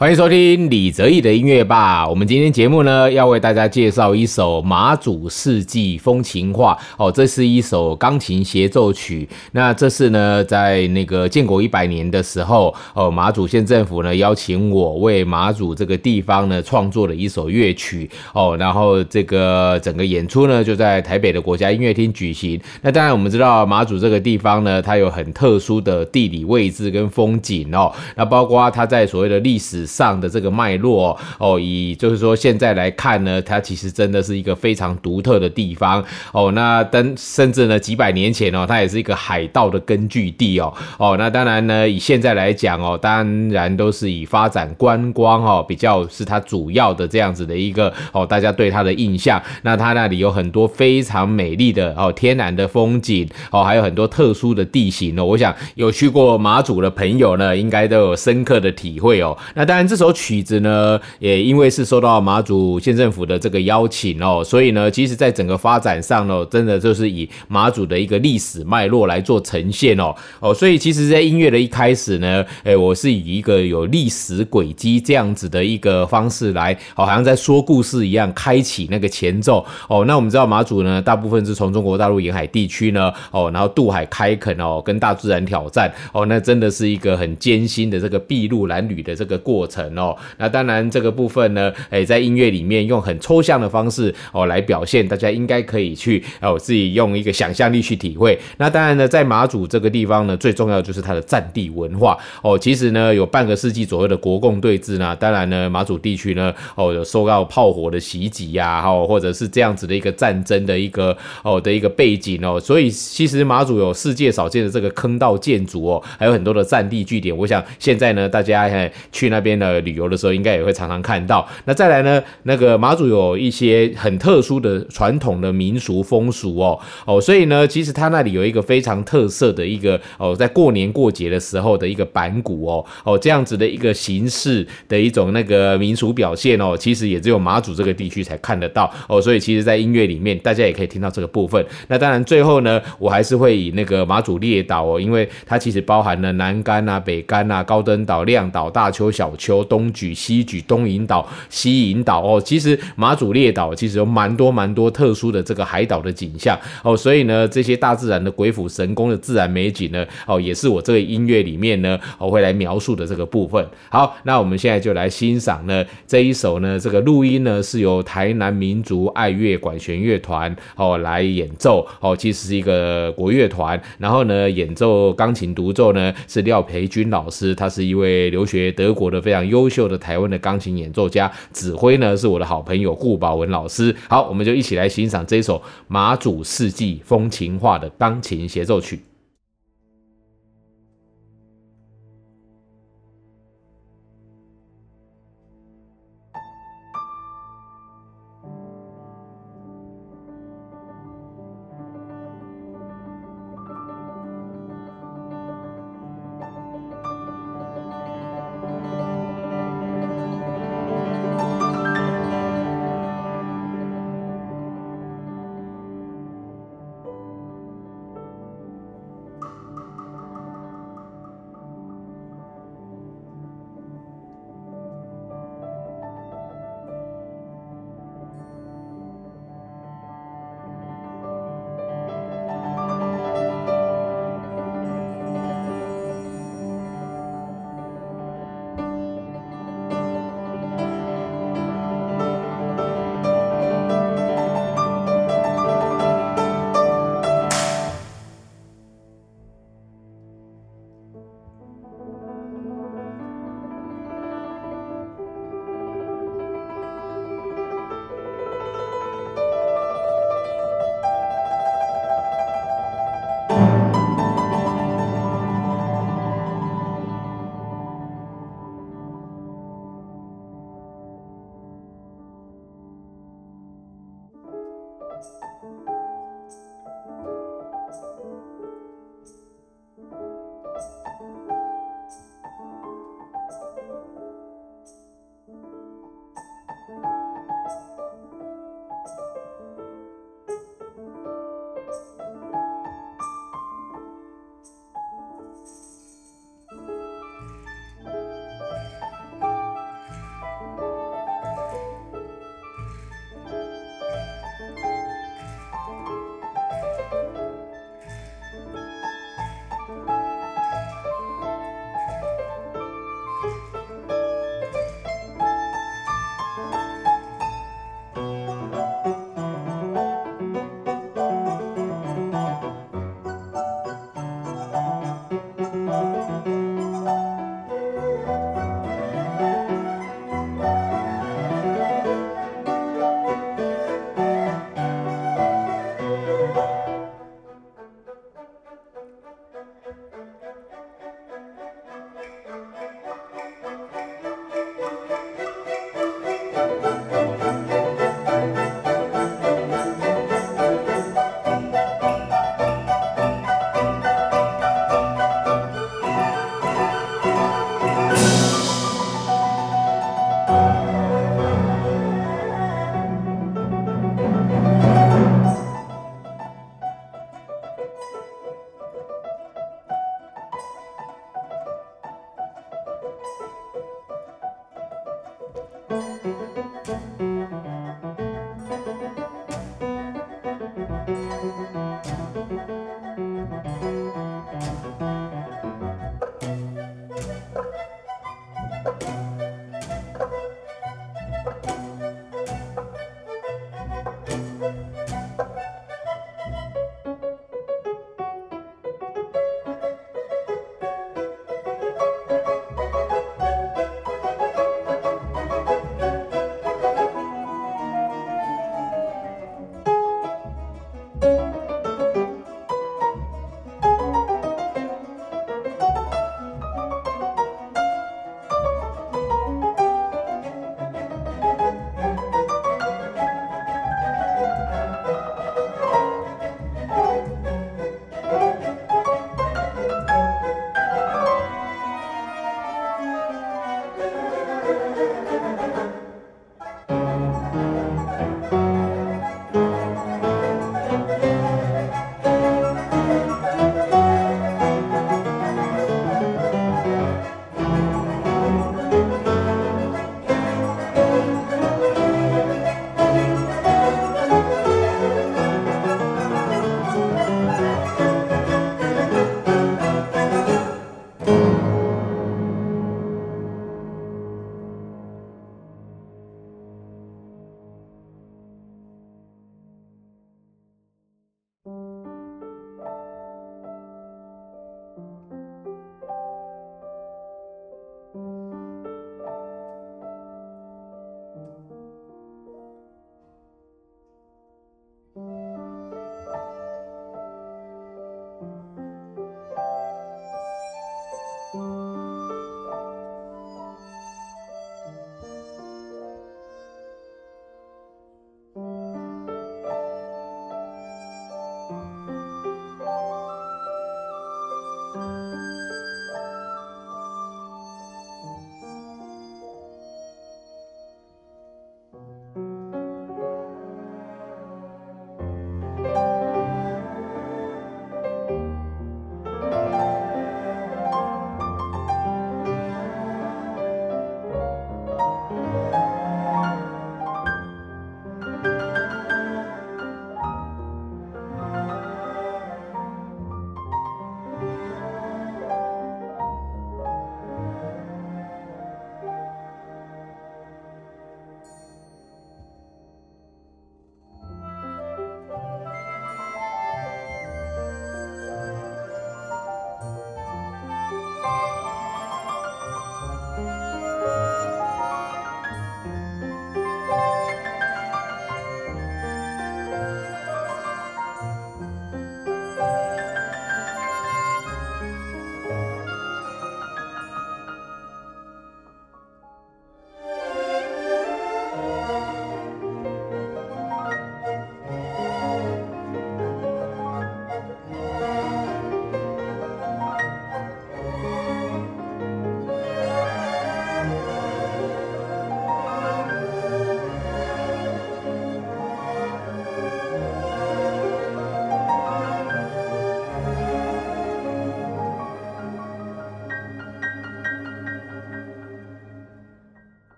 欢迎收听李泽义的音乐吧。我们今天节目呢，要为大家介绍一首马祖四季风情画哦，这是一首钢琴协奏曲。那这是呢，在那个建国一百年的时候，哦，马祖县政府呢邀请我为马祖这个地方呢创作了一首乐曲哦。然后这个整个演出呢就在台北的国家音乐厅举行。那当然我们知道马祖这个地方呢，它有很特殊的地理位置跟风景哦。那包括它在所谓的历史。上的这个脉络哦，以就是说现在来看呢，它其实真的是一个非常独特的地方哦。那等甚至呢几百年前哦，它也是一个海盗的根据地哦哦。那当然呢，以现在来讲哦，当然都是以发展观光哦比较是它主要的这样子的一个哦，大家对它的印象。那它那里有很多非常美丽的哦天然的风景哦，还有很多特殊的地形哦。我想有去过马祖的朋友呢，应该都有深刻的体会哦。那当然。这首曲子呢，也因为是受到马祖县政府的这个邀请哦，所以呢，其实在整个发展上呢，真的就是以马祖的一个历史脉络来做呈现哦哦，所以其实，在音乐的一开始呢，哎，我是以一个有历史轨迹这样子的一个方式来，好像在说故事一样，开启那个前奏哦。那我们知道马祖呢，大部分是从中国大陆沿海地区呢哦，然后渡海开垦哦，跟大自然挑战哦，那真的是一个很艰辛的这个筚路蓝缕的这个过。程哦，那当然这个部分呢，哎，在音乐里面用很抽象的方式哦来表现，大家应该可以去哦自己用一个想象力去体会。那当然呢，在马祖这个地方呢，最重要的就是它的战地文化哦。其实呢，有半个世纪左右的国共对峙呢，当然呢，马祖地区呢哦有受到炮火的袭击呀，哦或者是这样子的一个战争的一个哦的一个背景哦，所以其实马祖有世界少见的这个坑道建筑哦，还有很多的战地据点。我想现在呢，大家去那边。呃，旅游的时候应该也会常常看到。那再来呢，那个马祖有一些很特殊的传统的民俗风俗哦哦，所以呢，其实它那里有一个非常特色的一个哦，在过年过节的时候的一个板鼓哦哦这样子的一个形式的一种那个民俗表现哦，其实也只有马祖这个地区才看得到哦。所以其实，在音乐里面，大家也可以听到这个部分。那当然，最后呢，我还是会以那个马祖列岛哦，因为它其实包含了南竿啊、北竿啊、高登岛、亮岛、大丘、小丘。东举、西举、东引岛、西引岛哦，其实马祖列岛其实有蛮多蛮多特殊的这个海岛的景象哦，所以呢，这些大自然的鬼斧神工的自然美景呢，哦，也是我这个音乐里面呢，我会来描述的这个部分。好，那我们现在就来欣赏呢这一首呢，这个录音呢是由台南民族爱乐管弦乐团哦来演奏哦，其实是一个国乐团，然后呢演奏钢琴独奏呢是廖培军老师，他是一位留学德国的非常优秀的台湾的钢琴演奏家，指挥呢是我的好朋友顾宝文老师。好，我们就一起来欣赏这首马祖四季风情画的钢琴协奏曲。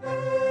Música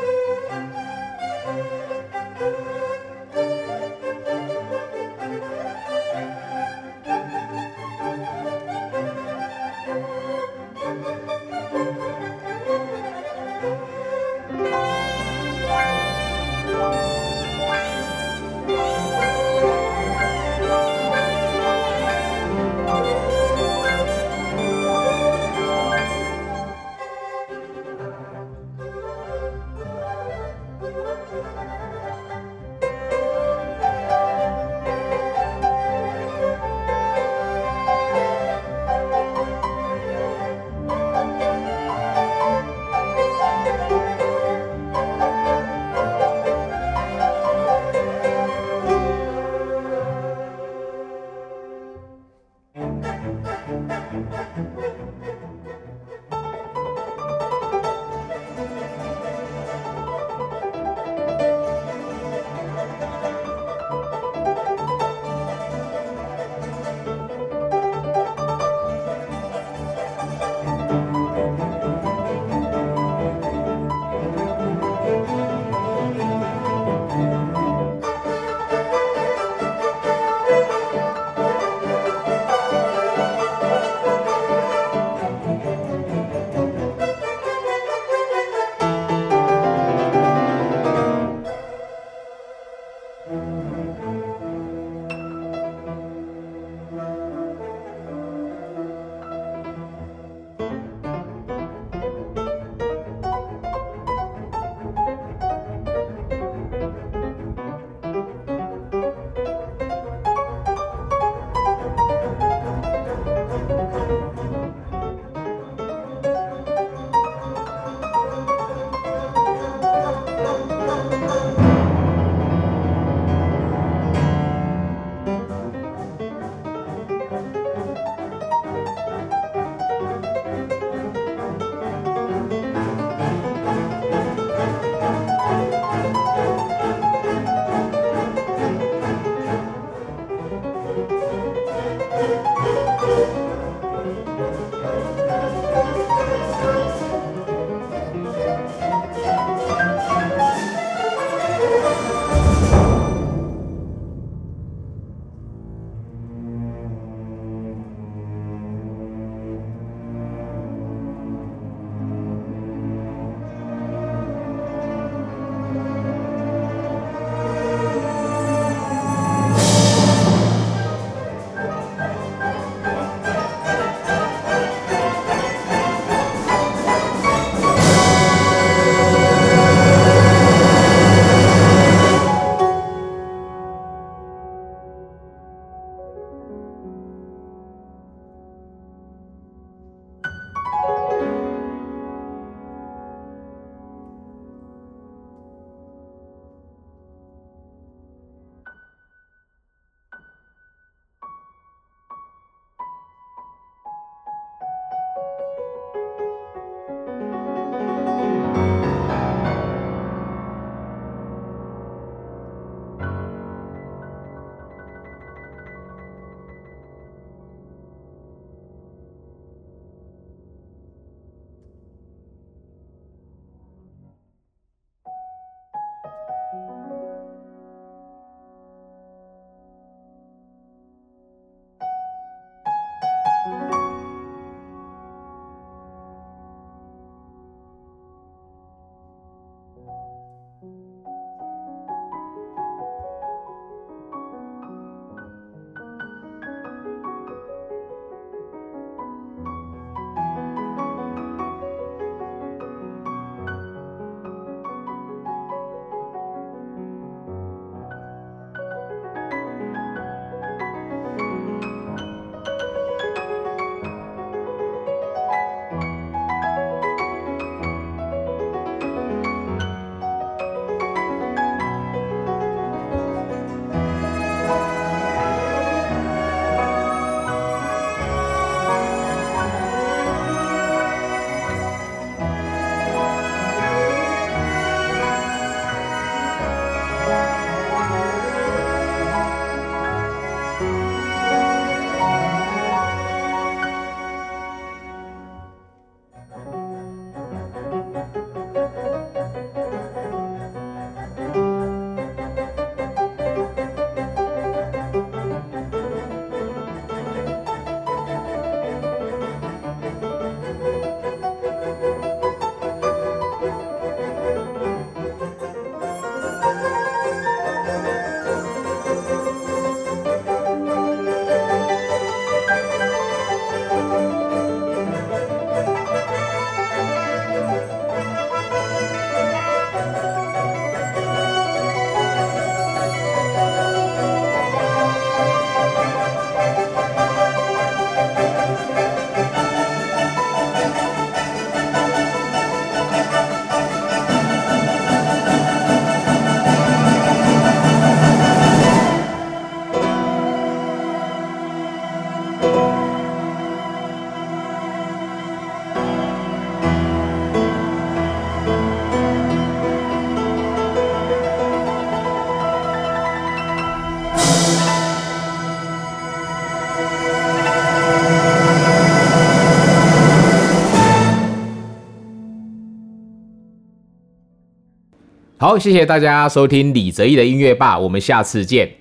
谢谢大家收听李泽毅的音乐吧，我们下次见。